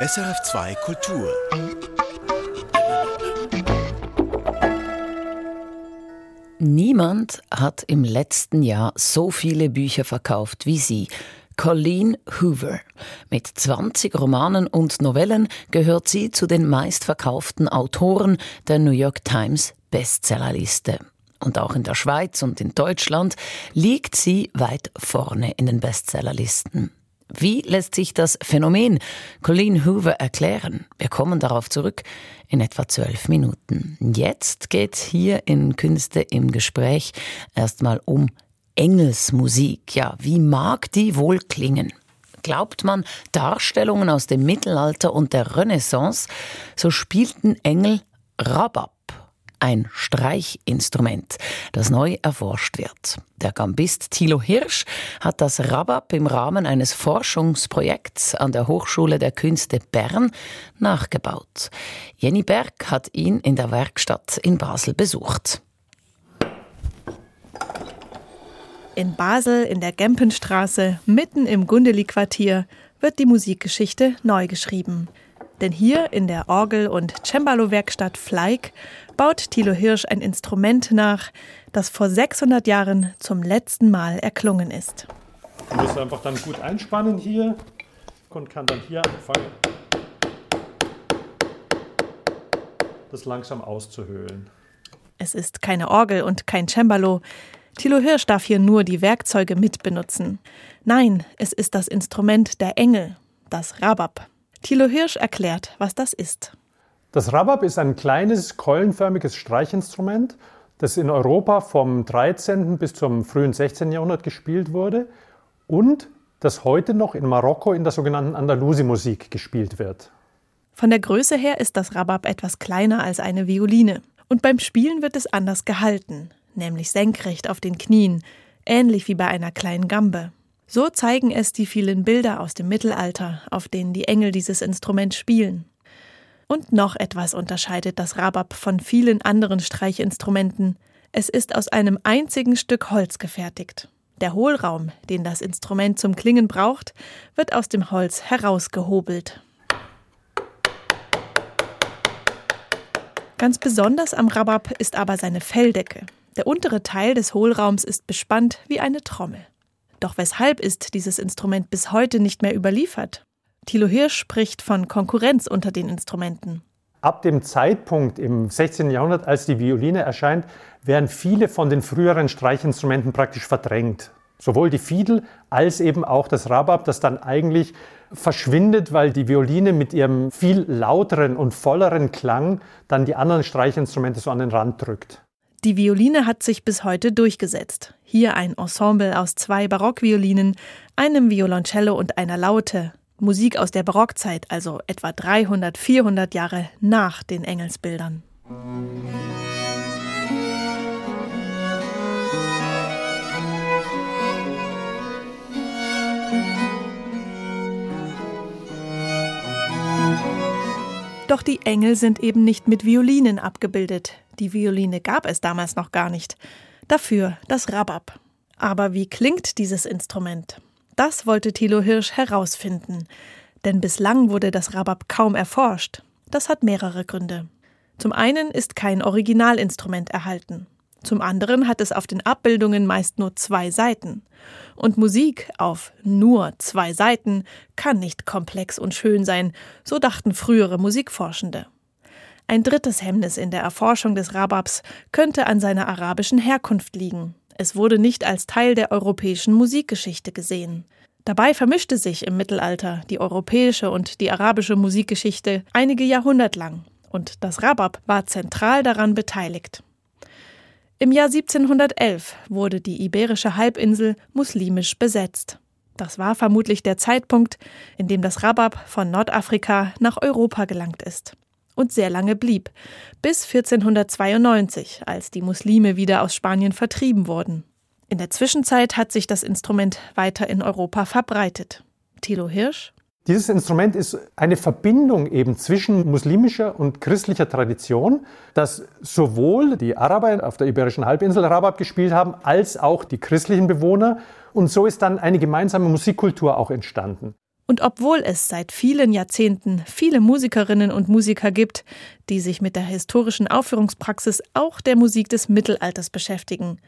SRF2 Kultur. Niemand hat im letzten Jahr so viele Bücher verkauft wie sie. Colleen Hoover. Mit 20 Romanen und Novellen gehört sie zu den meistverkauften Autoren der New York Times Bestsellerliste. Und auch in der Schweiz und in Deutschland liegt sie weit vorne in den Bestsellerlisten. Wie lässt sich das Phänomen Colleen Hoover erklären? Wir kommen darauf zurück in etwa zwölf Minuten. Jetzt geht hier in Künste im Gespräch erstmal um Engelsmusik. Ja, wie mag die wohl klingen? Glaubt man Darstellungen aus dem Mittelalter und der Renaissance, so spielten Engel Rabab ein Streichinstrument, das neu erforscht wird. Der Gambist Thilo Hirsch hat das Rabab im Rahmen eines Forschungsprojekts an der Hochschule der Künste Bern nachgebaut. Jenny Berg hat ihn in der Werkstatt in Basel besucht. In Basel in der Gempenstraße, mitten im Gundeli-Quartier, wird die Musikgeschichte neu geschrieben. Denn hier in der Orgel- und Cembalo-Werkstatt Fleig baut Thilo Hirsch ein Instrument nach, das vor 600 Jahren zum letzten Mal erklungen ist. Ich muss einfach dann gut einspannen hier und kann dann hier anfangen, das langsam auszuhöhlen. Es ist keine Orgel und kein Cembalo. Thilo Hirsch darf hier nur die Werkzeuge mitbenutzen. Nein, es ist das Instrument der Engel, das Rabab. Thilo Hirsch erklärt, was das ist. Das Rabab ist ein kleines, keulenförmiges Streichinstrument, das in Europa vom 13. bis zum frühen 16. Jahrhundert gespielt wurde und das heute noch in Marokko in der sogenannten Andalusi-Musik gespielt wird. Von der Größe her ist das Rabab etwas kleiner als eine Violine. Und beim Spielen wird es anders gehalten nämlich senkrecht auf den Knien, ähnlich wie bei einer kleinen Gambe. So zeigen es die vielen Bilder aus dem Mittelalter, auf denen die Engel dieses Instrument spielen. Und noch etwas unterscheidet das Rabab von vielen anderen Streichinstrumenten. Es ist aus einem einzigen Stück Holz gefertigt. Der Hohlraum, den das Instrument zum Klingen braucht, wird aus dem Holz herausgehobelt. Ganz besonders am Rabab ist aber seine Felldecke. Der untere Teil des Hohlraums ist bespannt wie eine Trommel. Doch weshalb ist dieses Instrument bis heute nicht mehr überliefert? Thilo Hirsch spricht von Konkurrenz unter den Instrumenten. Ab dem Zeitpunkt im 16. Jahrhundert, als die Violine erscheint, werden viele von den früheren Streichinstrumenten praktisch verdrängt. Sowohl die Fiedel als eben auch das Rabab, das dann eigentlich verschwindet, weil die Violine mit ihrem viel lauteren und volleren Klang dann die anderen Streichinstrumente so an den Rand drückt. Die Violine hat sich bis heute durchgesetzt. Hier ein Ensemble aus zwei Barockviolinen, einem Violoncello und einer Laute. Musik aus der Barockzeit, also etwa 300, 400 Jahre nach den Engelsbildern. Doch die Engel sind eben nicht mit Violinen abgebildet. Die Violine gab es damals noch gar nicht. Dafür das Rabab. Aber wie klingt dieses Instrument? Das wollte Thilo Hirsch herausfinden. Denn bislang wurde das Rabab kaum erforscht. Das hat mehrere Gründe. Zum einen ist kein Originalinstrument erhalten. Zum anderen hat es auf den Abbildungen meist nur zwei Seiten. Und Musik auf nur zwei Seiten kann nicht komplex und schön sein, so dachten frühere Musikforschende. Ein drittes Hemmnis in der Erforschung des Rababs könnte an seiner arabischen Herkunft liegen. Es wurde nicht als Teil der europäischen Musikgeschichte gesehen. Dabei vermischte sich im Mittelalter die europäische und die arabische Musikgeschichte einige Jahrhundert lang, und das Rabab war zentral daran beteiligt. Im Jahr 1711 wurde die iberische Halbinsel muslimisch besetzt. Das war vermutlich der Zeitpunkt, in dem das Rabab von Nordafrika nach Europa gelangt ist und sehr lange blieb, bis 1492, als die Muslime wieder aus Spanien vertrieben wurden. In der Zwischenzeit hat sich das Instrument weiter in Europa verbreitet. Thilo Hirsch dieses Instrument ist eine Verbindung eben zwischen muslimischer und christlicher Tradition, dass sowohl die Araber auf der Iberischen Halbinsel Rabab gespielt haben, als auch die christlichen Bewohner. Und so ist dann eine gemeinsame Musikkultur auch entstanden. Und obwohl es seit vielen Jahrzehnten viele Musikerinnen und Musiker gibt, die sich mit der historischen Aufführungspraxis auch der Musik des Mittelalters beschäftigen,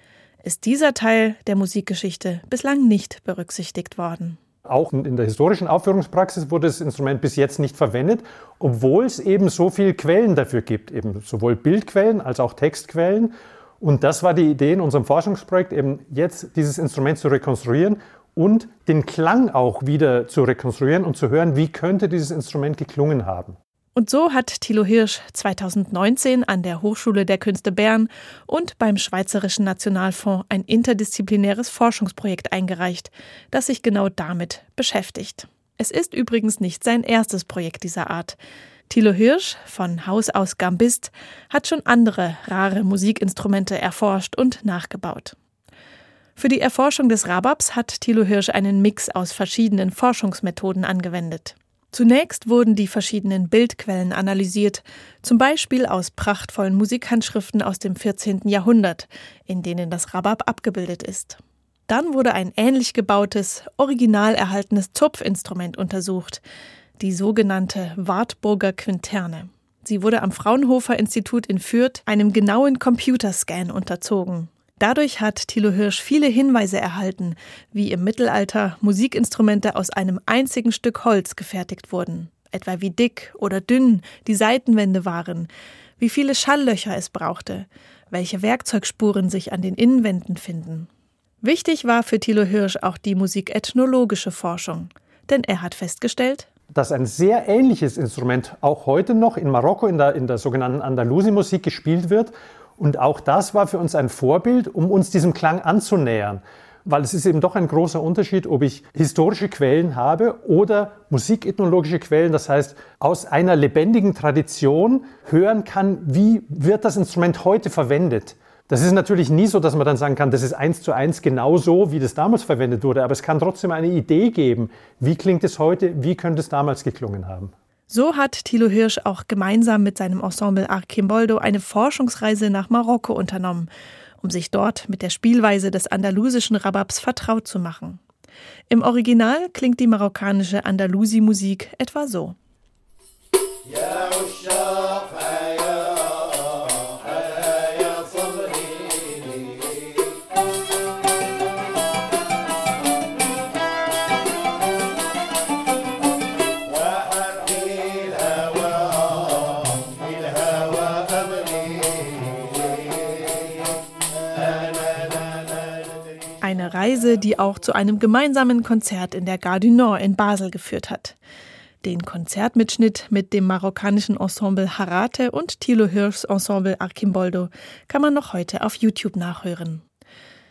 ist dieser Teil der Musikgeschichte bislang nicht berücksichtigt worden. Auch in der historischen Aufführungspraxis wurde das Instrument bis jetzt nicht verwendet, obwohl es eben so viele Quellen dafür gibt, eben sowohl Bildquellen als auch Textquellen. Und das war die Idee in unserem Forschungsprojekt, eben jetzt dieses Instrument zu rekonstruieren und den Klang auch wieder zu rekonstruieren und zu hören, wie könnte dieses Instrument geklungen haben. Und so hat Thilo Hirsch 2019 an der Hochschule der Künste Bern und beim Schweizerischen Nationalfonds ein interdisziplinäres Forschungsprojekt eingereicht, das sich genau damit beschäftigt. Es ist übrigens nicht sein erstes Projekt dieser Art. Thilo Hirsch von Haus aus Gambist hat schon andere rare Musikinstrumente erforscht und nachgebaut. Für die Erforschung des Rababs hat Thilo Hirsch einen Mix aus verschiedenen Forschungsmethoden angewendet. Zunächst wurden die verschiedenen Bildquellen analysiert, zum Beispiel aus prachtvollen Musikhandschriften aus dem 14. Jahrhundert, in denen das Rabab abgebildet ist. Dann wurde ein ähnlich gebautes, original erhaltenes Zupfinstrument untersucht, die sogenannte Wartburger Quinterne. Sie wurde am Fraunhofer Institut in Fürth einem genauen Computerscan unterzogen Dadurch hat Thilo Hirsch viele Hinweise erhalten, wie im Mittelalter Musikinstrumente aus einem einzigen Stück Holz gefertigt wurden, etwa wie dick oder dünn die Seitenwände waren, wie viele Schalllöcher es brauchte, welche Werkzeugspuren sich an den Innenwänden finden. Wichtig war für Thilo Hirsch auch die musikethnologische Forschung, denn er hat festgestellt, dass ein sehr ähnliches Instrument auch heute noch in Marokko in der, in der sogenannten Andalusi-Musik gespielt wird und auch das war für uns ein Vorbild, um uns diesem Klang anzunähern. Weil es ist eben doch ein großer Unterschied, ob ich historische Quellen habe oder musikethnologische Quellen, das heißt aus einer lebendigen Tradition hören kann, wie wird das Instrument heute verwendet. Das ist natürlich nie so, dass man dann sagen kann, das ist eins zu eins genau so, wie das damals verwendet wurde, aber es kann trotzdem eine Idee geben, wie klingt es heute, wie könnte es damals geklungen haben. So hat Thilo Hirsch auch gemeinsam mit seinem Ensemble Archimboldo eine Forschungsreise nach Marokko unternommen, um sich dort mit der Spielweise des andalusischen Rababs vertraut zu machen. Im Original klingt die marokkanische Andalusi-Musik etwa so. Ja, Reise, die auch zu einem gemeinsamen Konzert in der Gare du Nord in Basel geführt hat. Den Konzertmitschnitt mit dem marokkanischen Ensemble Harate und Thilo Hirschs Ensemble Archimboldo kann man noch heute auf YouTube nachhören.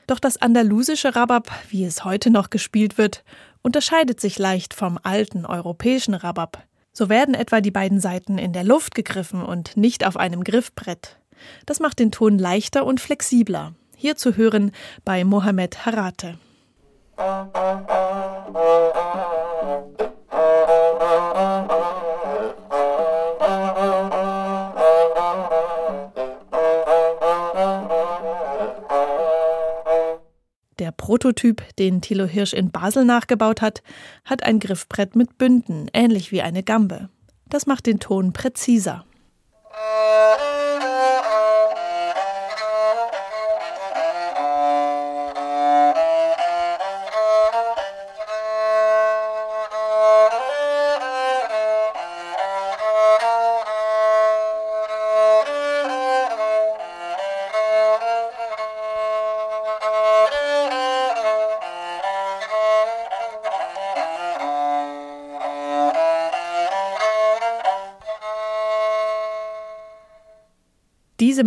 Doch das andalusische Rabab, wie es heute noch gespielt wird, unterscheidet sich leicht vom alten europäischen Rabab. So werden etwa die beiden Seiten in der Luft gegriffen und nicht auf einem Griffbrett. Das macht den Ton leichter und flexibler. Hier zu hören bei Mohamed Harate. Der Prototyp, den Thilo Hirsch in Basel nachgebaut hat, hat ein Griffbrett mit Bünden, ähnlich wie eine Gambe. Das macht den Ton präziser.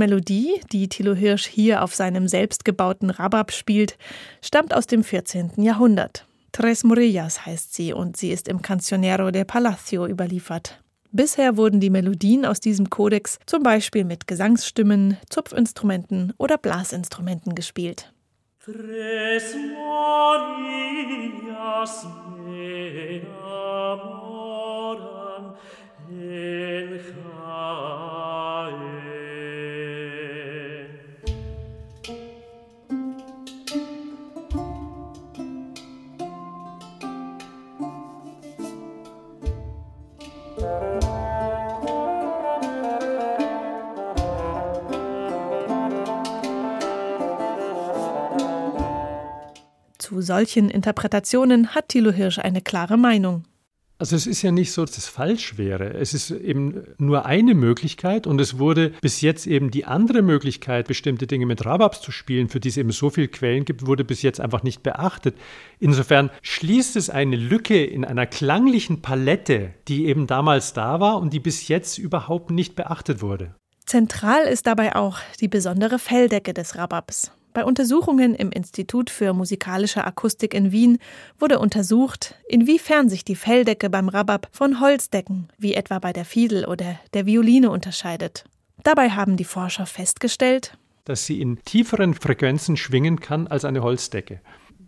Melodie, die Thilo Hirsch hier auf seinem selbstgebauten Rabab spielt, stammt aus dem 14. Jahrhundert. Tres Morillas heißt sie und sie ist im Cancionero de Palacio überliefert. Bisher wurden die Melodien aus diesem Kodex zum Beispiel mit Gesangsstimmen, Zupfinstrumenten oder Blasinstrumenten gespielt. Tres Morillas me enamoran en Zu solchen Interpretationen hat Thilo Hirsch eine klare Meinung. Also es ist ja nicht so, dass es falsch wäre. Es ist eben nur eine Möglichkeit und es wurde bis jetzt eben die andere Möglichkeit, bestimmte Dinge mit Rababs zu spielen, für die es eben so viele Quellen gibt, wurde bis jetzt einfach nicht beachtet. Insofern schließt es eine Lücke in einer klanglichen Palette, die eben damals da war und die bis jetzt überhaupt nicht beachtet wurde. Zentral ist dabei auch die besondere Felldecke des Rababs. Bei Untersuchungen im Institut für musikalische Akustik in Wien wurde untersucht, inwiefern sich die Felldecke beim Rabab von Holzdecken, wie etwa bei der Fiedel oder der Violine, unterscheidet. Dabei haben die Forscher festgestellt, dass sie in tieferen Frequenzen schwingen kann als eine Holzdecke.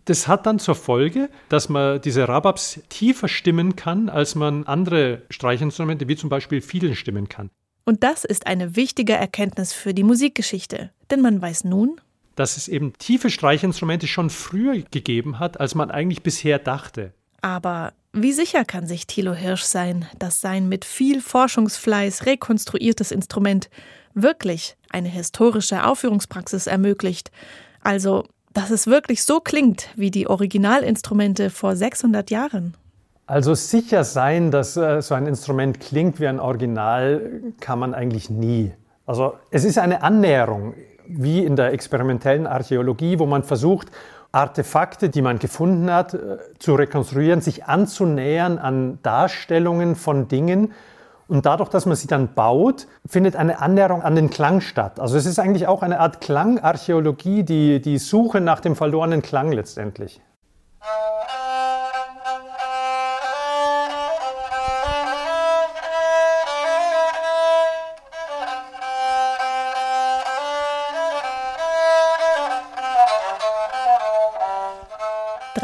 Das hat dann zur Folge, dass man diese Rababs tiefer stimmen kann, als man andere Streichinstrumente wie zum Beispiel Fiedeln stimmen kann. Und das ist eine wichtige Erkenntnis für die Musikgeschichte, denn man weiß nun, dass es eben tiefe Streichinstrumente schon früher gegeben hat, als man eigentlich bisher dachte. Aber wie sicher kann sich Thilo Hirsch sein, dass sein mit viel Forschungsfleiß rekonstruiertes Instrument wirklich eine historische Aufführungspraxis ermöglicht? Also, dass es wirklich so klingt wie die Originalinstrumente vor 600 Jahren? Also sicher sein, dass äh, so ein Instrument klingt wie ein Original, kann man eigentlich nie. Also es ist eine Annäherung wie in der experimentellen Archäologie, wo man versucht, Artefakte, die man gefunden hat, äh, zu rekonstruieren, sich anzunähern an Darstellungen von Dingen. Und dadurch, dass man sie dann baut, findet eine Annäherung an den Klang statt. Also es ist eigentlich auch eine Art Klangarchäologie, die, die Suche nach dem verlorenen Klang letztendlich.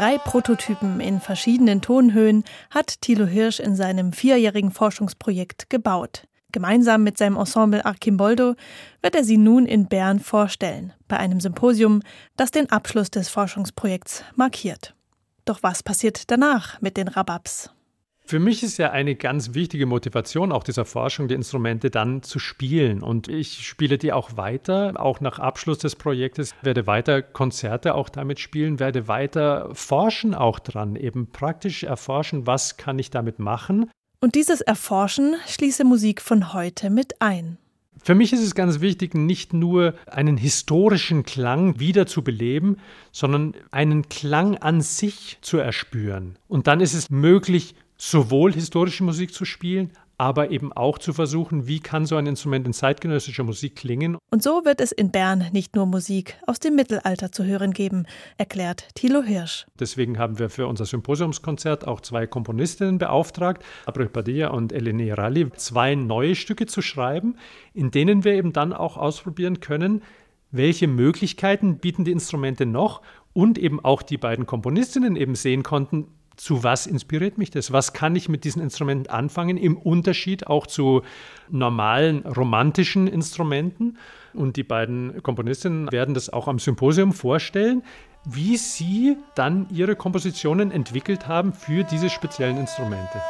Drei Prototypen in verschiedenen Tonhöhen hat Thilo Hirsch in seinem vierjährigen Forschungsprojekt gebaut. Gemeinsam mit seinem Ensemble Archimboldo wird er sie nun in Bern vorstellen, bei einem Symposium, das den Abschluss des Forschungsprojekts markiert. Doch was passiert danach mit den Rababs? Für mich ist ja eine ganz wichtige Motivation auch dieser Forschung, die Instrumente dann zu spielen. Und ich spiele die auch weiter, auch nach Abschluss des Projektes, werde weiter Konzerte auch damit spielen, werde weiter forschen auch dran, eben praktisch erforschen, was kann ich damit machen. Und dieses Erforschen schließe Musik von heute mit ein. Für mich ist es ganz wichtig, nicht nur einen historischen Klang wieder zu beleben, sondern einen Klang an sich zu erspüren. Und dann ist es möglich, sowohl historische Musik zu spielen, aber eben auch zu versuchen, wie kann so ein Instrument in zeitgenössischer Musik klingen. Und so wird es in Bern nicht nur Musik aus dem Mittelalter zu hören geben, erklärt Thilo Hirsch. Deswegen haben wir für unser Symposiumskonzert auch zwei Komponistinnen beauftragt, Abril Padilla und Eleni Ralli, zwei neue Stücke zu schreiben, in denen wir eben dann auch ausprobieren können, welche Möglichkeiten bieten die Instrumente noch und eben auch die beiden Komponistinnen eben sehen konnten, zu was inspiriert mich das? Was kann ich mit diesen Instrumenten anfangen? Im Unterschied auch zu normalen romantischen Instrumenten. Und die beiden Komponistinnen werden das auch am Symposium vorstellen, wie sie dann ihre Kompositionen entwickelt haben für diese speziellen Instrumente.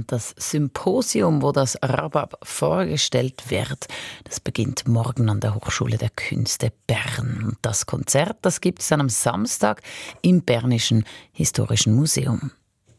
Und das Symposium, wo das Rabab vorgestellt wird, das beginnt morgen an der Hochschule der Künste Bern. Und das Konzert, das gibt es dann am Samstag im Bernischen Historischen Museum.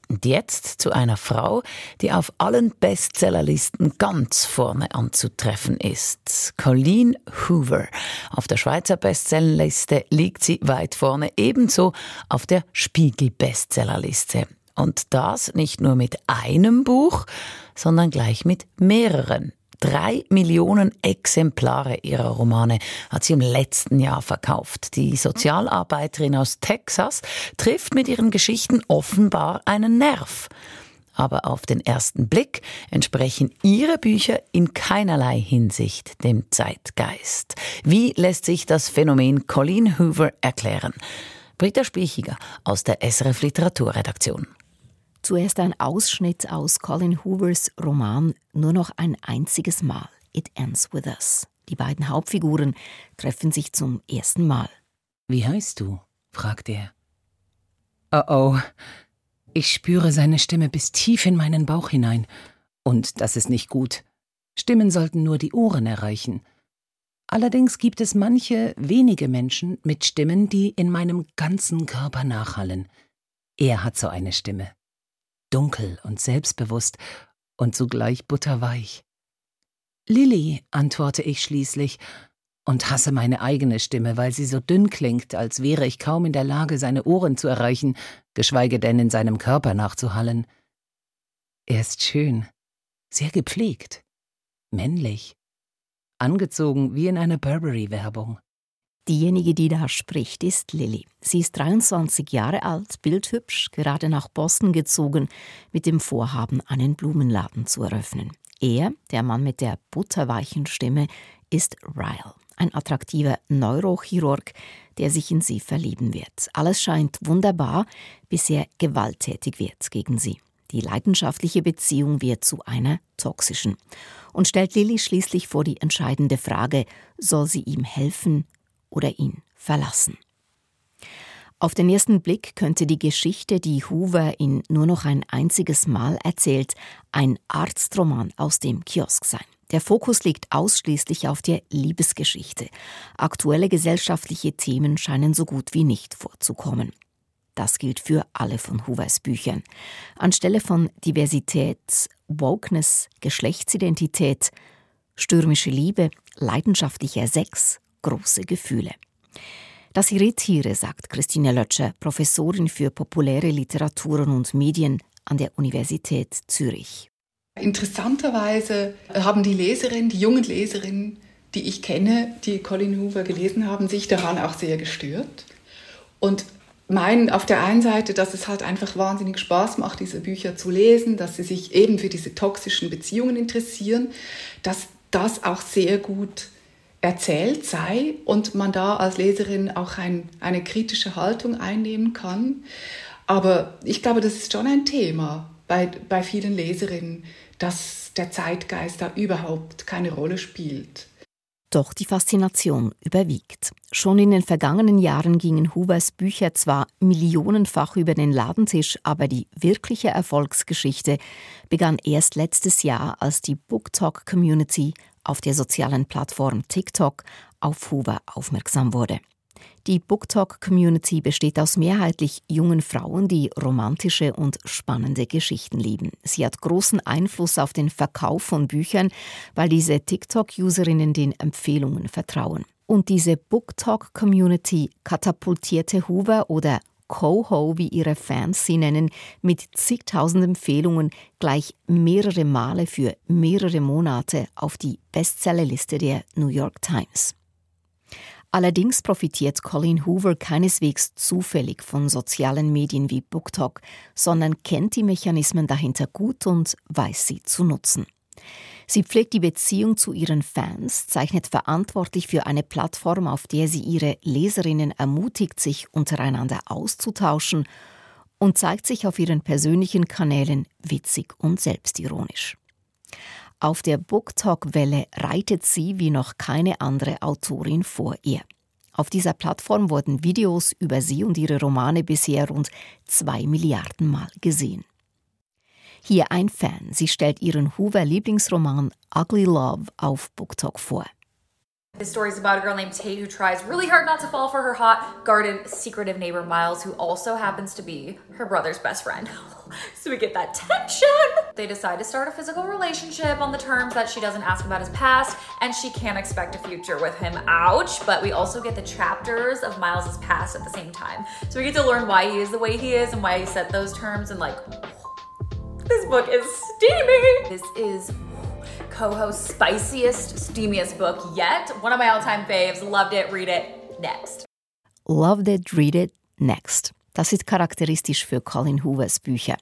Und jetzt zu einer Frau, die auf allen Bestsellerlisten ganz vorne anzutreffen ist. Colleen Hoover. Auf der Schweizer Bestsellerliste liegt sie weit vorne, ebenso auf der Spiegel Bestsellerliste. Und das nicht nur mit einem Buch, sondern gleich mit mehreren. Drei Millionen Exemplare ihrer Romane hat sie im letzten Jahr verkauft. Die Sozialarbeiterin aus Texas trifft mit ihren Geschichten offenbar einen Nerv. Aber auf den ersten Blick entsprechen ihre Bücher in keinerlei Hinsicht dem Zeitgeist. Wie lässt sich das Phänomen Colleen Hoover erklären? Britta Spiechiger aus der SRF Literaturredaktion. Zuerst ein Ausschnitt aus Colin Hoovers Roman Nur noch ein einziges Mal. It Ends With Us. Die beiden Hauptfiguren treffen sich zum ersten Mal. Wie heißt du? fragt er. Oh oh. Ich spüre seine Stimme bis tief in meinen Bauch hinein. Und das ist nicht gut. Stimmen sollten nur die Ohren erreichen. Allerdings gibt es manche wenige Menschen mit Stimmen, die in meinem ganzen Körper nachhallen. Er hat so eine Stimme. Dunkel und selbstbewusst und zugleich butterweich. Lilly, antworte ich schließlich und hasse meine eigene Stimme, weil sie so dünn klingt, als wäre ich kaum in der Lage, seine Ohren zu erreichen, geschweige denn in seinem Körper nachzuhallen. Er ist schön, sehr gepflegt, männlich, angezogen wie in einer Burberry-Werbung. Diejenige, die da spricht, ist Lilly. Sie ist 23 Jahre alt, bildhübsch, gerade nach Boston gezogen, mit dem Vorhaben, einen Blumenladen zu eröffnen. Er, der Mann mit der butterweichen Stimme, ist Ryle, ein attraktiver Neurochirurg, der sich in sie verlieben wird. Alles scheint wunderbar, bis er gewalttätig wird gegen sie. Die leidenschaftliche Beziehung wird zu einer toxischen und stellt Lilly schließlich vor die entscheidende Frage, soll sie ihm helfen oder ihn verlassen? Auf den ersten Blick könnte die Geschichte, die Hoover in nur noch ein einziges Mal erzählt, ein Arztroman aus dem Kiosk sein. Der Fokus liegt ausschließlich auf der Liebesgeschichte. Aktuelle gesellschaftliche Themen scheinen so gut wie nicht vorzukommen. Das gilt für alle von Hoovers Büchern. Anstelle von Diversität, Wokeness, Geschlechtsidentität, stürmische Liebe, leidenschaftlicher Sex, große Gefühle. Das irritiere, sagt Christine Lötscher, Professorin für populäre Literaturen und Medien an der Universität Zürich. Interessanterweise haben die Leserinnen, die jungen Leserinnen, die ich kenne, die Colin Hoover gelesen haben, sich daran auch sehr gestört und meinen auf der einen Seite, dass es halt einfach wahnsinnig Spaß macht, diese Bücher zu lesen, dass sie sich eben für diese toxischen Beziehungen interessieren, dass das auch sehr gut erzählt sei und man da als Leserin auch ein, eine kritische Haltung einnehmen kann. Aber ich glaube, das ist schon ein Thema bei, bei vielen Leserinnen, dass der Zeitgeist da überhaupt keine Rolle spielt. Doch die Faszination überwiegt. Schon in den vergangenen Jahren gingen Hoovers Bücher zwar millionenfach über den Ladentisch, aber die wirkliche Erfolgsgeschichte begann erst letztes Jahr, als die BookTalk Community auf der sozialen Plattform TikTok auf Hoover aufmerksam wurde. Die BookTalk-Community besteht aus mehrheitlich jungen Frauen, die romantische und spannende Geschichten lieben. Sie hat großen Einfluss auf den Verkauf von Büchern, weil diese TikTok-Userinnen den Empfehlungen vertrauen. Und diese BookTalk-Community katapultierte Hoover oder Coho, wie ihre Fans sie nennen, mit zigtausend Empfehlungen gleich mehrere Male für mehrere Monate auf die Bestsellerliste der New York Times. Allerdings profitiert Colleen Hoover keineswegs zufällig von sozialen Medien wie BookTok, sondern kennt die Mechanismen dahinter gut und weiß sie zu nutzen. Sie pflegt die Beziehung zu ihren Fans, zeichnet verantwortlich für eine Plattform, auf der sie ihre Leserinnen ermutigt, sich untereinander auszutauschen und zeigt sich auf ihren persönlichen Kanälen witzig und selbstironisch. Auf der BookTalk-Welle reitet sie wie noch keine andere Autorin vor ihr. Auf dieser Plattform wurden Videos über sie und ihre Romane bisher rund zwei Milliarden Mal gesehen. Hier ein Fan. Sie stellt ihren Hoover-Lieblingsroman Ugly Love auf BookTalk vor. The story is about a girl named Tate who tries really hard not to fall for her hot, guarded, secretive neighbor Miles, who also happens to be her brother's best friend. so we get that tension. They decide to start a physical relationship on the terms that she doesn't ask about his past, and she can't expect a future with him. Ouch. But we also get the chapters of Miles's past at the same time. So we get to learn why he is the way he is and why he set those terms and like this book is steamy. This is co-host spiciest, steamiest book yet. One of my all-time faves. Loved it. Read it. Next. Loved it. Read it. Next. Das ist charakteristisch für Colin Hoovers Bücher.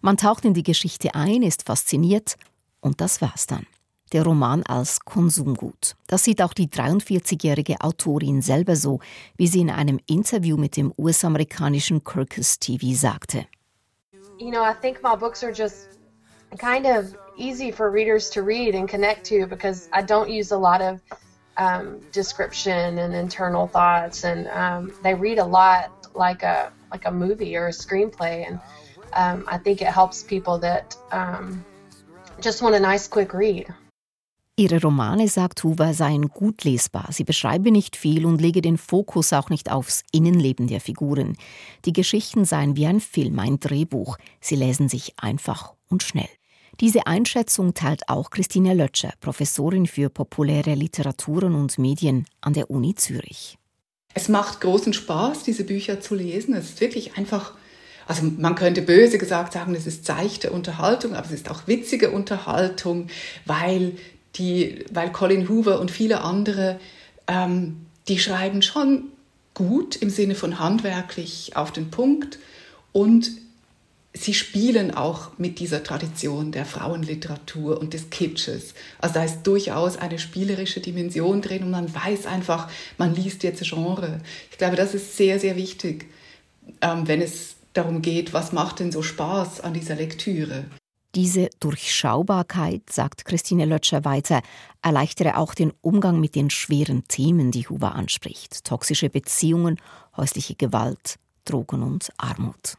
Man taucht in die Geschichte ein, ist fasziniert und das war's dann. Der Roman als Konsumgut. Das sieht auch die 43-jährige Autorin selber so, wie sie in einem Interview mit dem US-amerikanischen Kirkus TV sagte. You know, I think my books are just kind of easy for readers to read and connect to because I don't use a lot of um, description and internal thoughts, and um, they read a lot like a like a movie or a screenplay, and um, I think it helps people that um, just want a nice quick read. Ihre Romane, sagt Hoover, seien gut lesbar. Sie beschreibe nicht viel und lege den Fokus auch nicht aufs Innenleben der Figuren. Die Geschichten seien wie ein Film, ein Drehbuch. Sie lesen sich einfach und schnell. Diese Einschätzung teilt auch Christine Lötscher, Professorin für populäre Literaturen und Medien an der Uni Zürich. Es macht großen Spaß, diese Bücher zu lesen. Es ist wirklich einfach also man könnte böse gesagt sagen, es ist seichte Unterhaltung, aber es ist auch witzige Unterhaltung, weil die, weil Colin Hoover und viele andere, ähm, die schreiben schon gut im Sinne von handwerklich auf den Punkt und sie spielen auch mit dieser Tradition der Frauenliteratur und des Kitsches. Also da ist durchaus eine spielerische Dimension drin und man weiß einfach, man liest jetzt Genre. Ich glaube, das ist sehr, sehr wichtig, ähm, wenn es darum geht, was macht denn so Spaß an dieser Lektüre. Diese Durchschaubarkeit, sagt Christine Lötscher weiter, erleichtere auch den Umgang mit den schweren Themen, die Huber anspricht. Toxische Beziehungen, häusliche Gewalt, Drogen und Armut.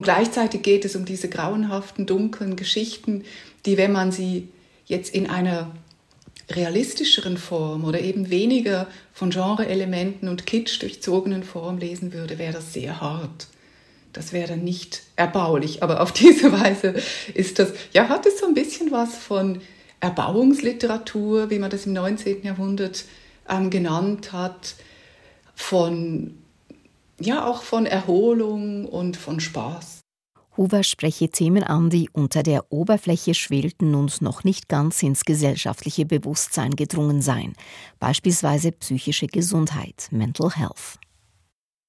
Gleichzeitig geht es um diese grauenhaften, dunklen Geschichten, die, wenn man sie jetzt in einer realistischeren Form oder eben weniger von Genre-Elementen und Kitsch durchzogenen Form lesen würde, wäre das sehr hart. Das wäre nicht erbaulich. Aber auf diese Weise ist das, ja, hat es so ein bisschen was von Erbauungsliteratur, wie man das im 19. Jahrhundert ähm, genannt hat, von, ja, auch von Erholung und von Spaß. Hoover spreche Themen an, die unter der Oberfläche schwelten und noch nicht ganz ins gesellschaftliche Bewusstsein gedrungen seien, beispielsweise psychische Gesundheit, Mental Health.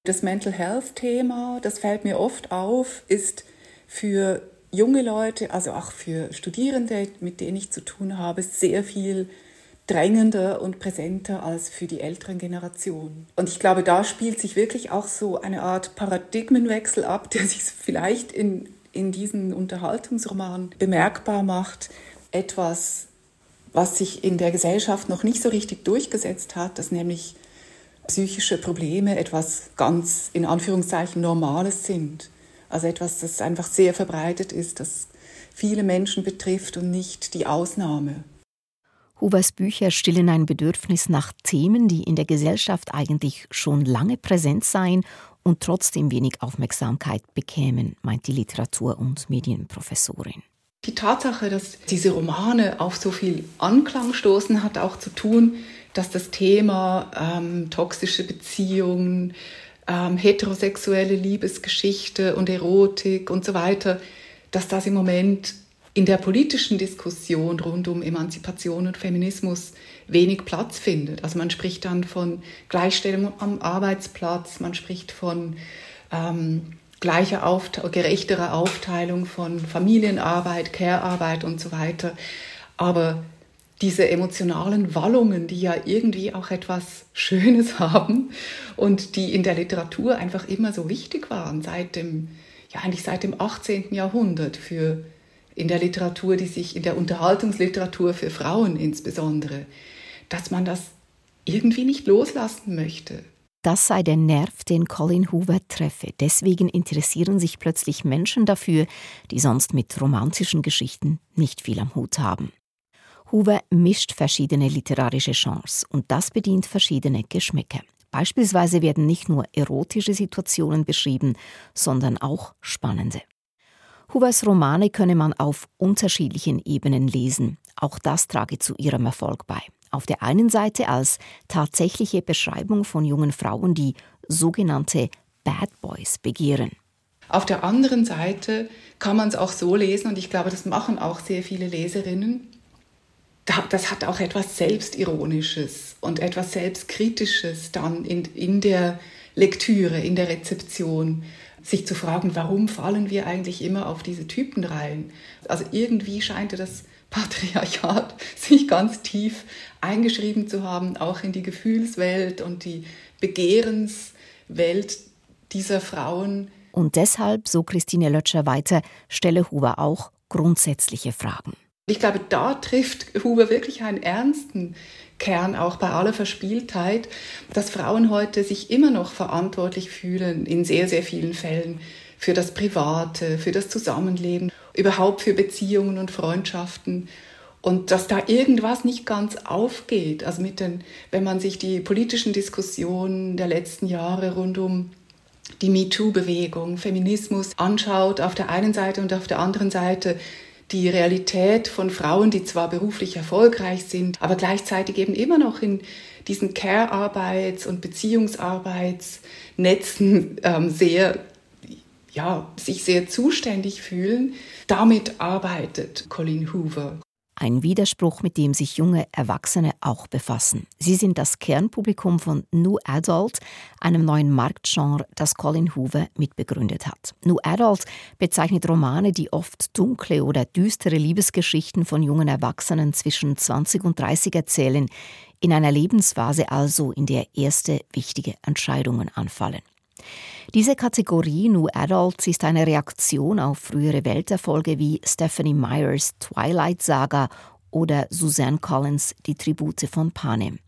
Das Mental Health-Thema, das fällt mir oft auf, ist für junge Leute, also auch für Studierende, mit denen ich zu tun habe, sehr viel drängender und präsenter als für die älteren Generationen. Und ich glaube, da spielt sich wirklich auch so eine Art Paradigmenwechsel ab, der sich vielleicht in, in diesen Unterhaltungsromanen bemerkbar macht. Etwas, was sich in der Gesellschaft noch nicht so richtig durchgesetzt hat, dass nämlich psychische Probleme etwas ganz in Anführungszeichen Normales sind. Also etwas, das einfach sehr verbreitet ist, das viele Menschen betrifft und nicht die Ausnahme. Hoovers Bücher stillen ein Bedürfnis nach Themen, die in der Gesellschaft eigentlich schon lange präsent seien und trotzdem wenig Aufmerksamkeit bekämen, meint die Literatur- und Medienprofessorin. Die Tatsache, dass diese Romane auf so viel Anklang stoßen, hat auch zu tun dass das Thema ähm, toxische Beziehungen, ähm, heterosexuelle Liebesgeschichte und Erotik und so weiter, dass das im Moment in der politischen Diskussion rund um Emanzipation und Feminismus wenig Platz findet. Also man spricht dann von Gleichstellung am Arbeitsplatz, man spricht von ähm, gleicher, Aufte gerechterer Aufteilung von Familienarbeit, Care-Arbeit und so weiter. Aber diese emotionalen Wallungen, die ja irgendwie auch etwas Schönes haben und die in der Literatur einfach immer so wichtig waren, seit dem, ja eigentlich seit dem 18. Jahrhundert für in der Literatur, die sich in der Unterhaltungsliteratur für Frauen insbesondere, dass man das irgendwie nicht loslassen möchte. Das sei der Nerv, den Colin Hoover treffe. Deswegen interessieren sich plötzlich Menschen dafür, die sonst mit romantischen Geschichten nicht viel am Hut haben. Hoover mischt verschiedene literarische Genres und das bedient verschiedene Geschmäcker. Beispielsweise werden nicht nur erotische Situationen beschrieben, sondern auch spannende. Hoovers Romane könne man auf unterschiedlichen Ebenen lesen. Auch das trage zu ihrem Erfolg bei. Auf der einen Seite als tatsächliche Beschreibung von jungen Frauen, die sogenannte Bad Boys begehren. Auf der anderen Seite kann man es auch so lesen, und ich glaube, das machen auch sehr viele Leserinnen, das hat auch etwas Selbstironisches und etwas Selbstkritisches dann in, in der Lektüre, in der Rezeption, sich zu fragen, warum fallen wir eigentlich immer auf diese Typen rein? Also irgendwie scheint das Patriarchat sich ganz tief eingeschrieben zu haben, auch in die Gefühlswelt und die Begehrenswelt dieser Frauen. Und deshalb, so Christine Lötscher weiter, stelle Huber auch grundsätzliche Fragen. Ich glaube, da trifft Huber wirklich einen ernsten Kern, auch bei aller Verspieltheit, dass Frauen heute sich immer noch verantwortlich fühlen, in sehr, sehr vielen Fällen, für das Private, für das Zusammenleben, überhaupt für Beziehungen und Freundschaften. Und dass da irgendwas nicht ganz aufgeht. Also mit den, wenn man sich die politischen Diskussionen der letzten Jahre rund um die MeToo-Bewegung, Feminismus anschaut, auf der einen Seite und auf der anderen Seite die Realität von Frauen, die zwar beruflich erfolgreich sind, aber gleichzeitig eben immer noch in diesen Care-Arbeits- und Beziehungsarbeitsnetzen ähm, sehr, ja, sich sehr zuständig fühlen. Damit arbeitet Colleen Hoover. Ein Widerspruch, mit dem sich junge Erwachsene auch befassen. Sie sind das Kernpublikum von New Adult, einem neuen Marktgenre, das Colin Hoover mitbegründet hat. New Adult bezeichnet Romane, die oft dunkle oder düstere Liebesgeschichten von jungen Erwachsenen zwischen 20 und 30 erzählen, in einer Lebensphase also, in der erste wichtige Entscheidungen anfallen. Diese Kategorie New Adults ist eine Reaktion auf frühere Welterfolge wie Stephanie Meyers Twilight Saga oder Suzanne Collins Die Tribute von Panem.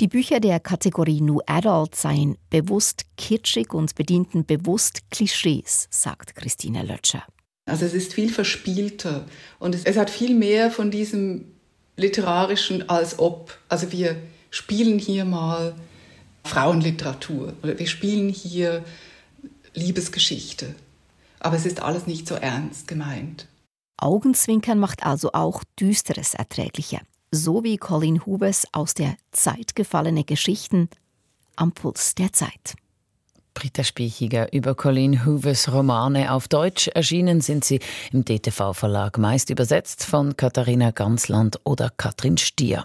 Die Bücher der Kategorie New Adult seien bewusst kitschig und bedienten bewusst Klischees, sagt Christine Lötscher. Also es ist viel verspielter und es, es hat viel mehr von diesem literarischen als ob. Also wir spielen hier mal Frauenliteratur oder wir spielen hier Liebesgeschichte. Aber es ist alles nicht so ernst gemeint. Augenzwinkern macht also auch Düsteres erträglicher. So wie Colin Hubers aus der Zeit gefallene Geschichten am Puls der Zeit. Britta Spiechiger über Colleen Hoovers Romane auf Deutsch. Erschienen sind sie im DTV-Verlag, meist übersetzt von Katharina Gansland oder Katrin Stier.